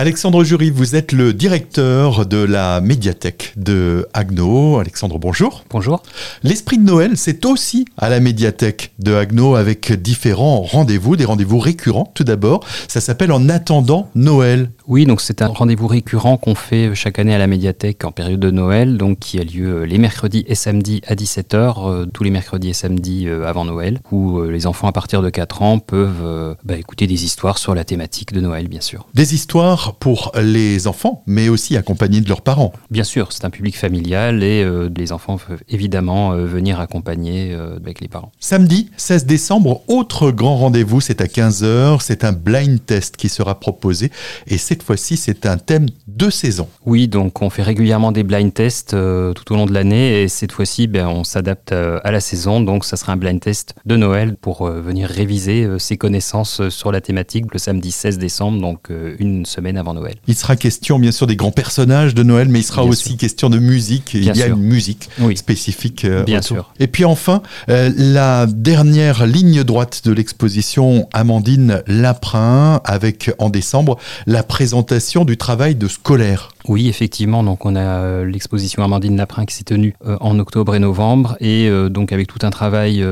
Alexandre Jury, vous êtes le directeur de la médiathèque de Agno. Alexandre, bonjour. Bonjour. L'esprit de Noël, c'est aussi à la médiathèque de Agno avec différents rendez-vous, des rendez-vous récurrents tout d'abord. Ça s'appelle En attendant Noël. Oui, donc c'est un rendez-vous récurrent qu'on fait chaque année à la médiathèque en période de Noël, donc qui a lieu les mercredis et samedis à 17h, euh, tous les mercredis et samedis euh, avant Noël, où euh, les enfants à partir de 4 ans peuvent bah, écouter des histoires sur la thématique de Noël, bien sûr. Des histoires pour les enfants, mais aussi accompagnés de leurs parents. Bien sûr, c'est un public familial et euh, les enfants peuvent évidemment euh, venir accompagner euh, avec les parents. Samedi 16 décembre, autre grand rendez-vous, c'est à 15h, c'est un blind test qui sera proposé et cette fois-ci c'est un thème de saison. Oui, donc on fait régulièrement des blind tests tout au long de l'année et cette fois-ci ben, on s'adapte à la saison, donc ça sera un blind test de Noël pour venir réviser ses connaissances sur la thématique le samedi 16 décembre, donc une semaine avant Noël. Il sera question bien sûr des grands personnages de Noël, mais il sera aussi question de musique. il y a une musique spécifique. Euh, bien sûr. Et puis enfin, euh, la dernière ligne droite de l'exposition Amandine Laprin, avec en décembre la présentation du travail de scolaire. Oui, effectivement. Donc, on a euh, l'exposition Amandine Laprin qui s'est tenue en octobre et novembre, et donc avec tout un travail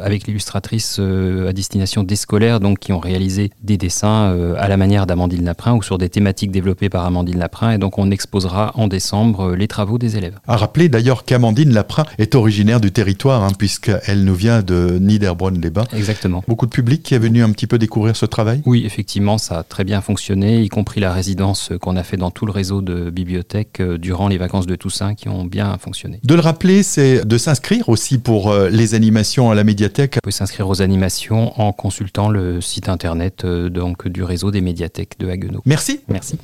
avec l'illustratrice à destination des scolaires, donc qui ont réalisé des dessins à la manière d'Amandine Laprin ou sur des thématiques développées par Amandine Laprin. Et donc, on exposera en décembre euh, les travaux des élèves. À rappeler d'ailleurs qu'Amandine Laprin est originaire du territoire, hein, puisqu'elle nous vient de Niederbronn-les-Bains. Exactement. Beaucoup de public qui est venu un petit peu découvrir ce travail? Oui, effectivement, ça a très bien fonctionné, y compris la résidence qu'on a fait dans tout le réseau de bibliothèques euh, durant les vacances de Toussaint qui ont bien fonctionné. De le rappeler, c'est de s'inscrire aussi pour euh, les animations à la médiathèque. On peut s'inscrire aux animations en consultant le site internet donc, du réseau des médiathèques de Haguenau. Merci. Merci.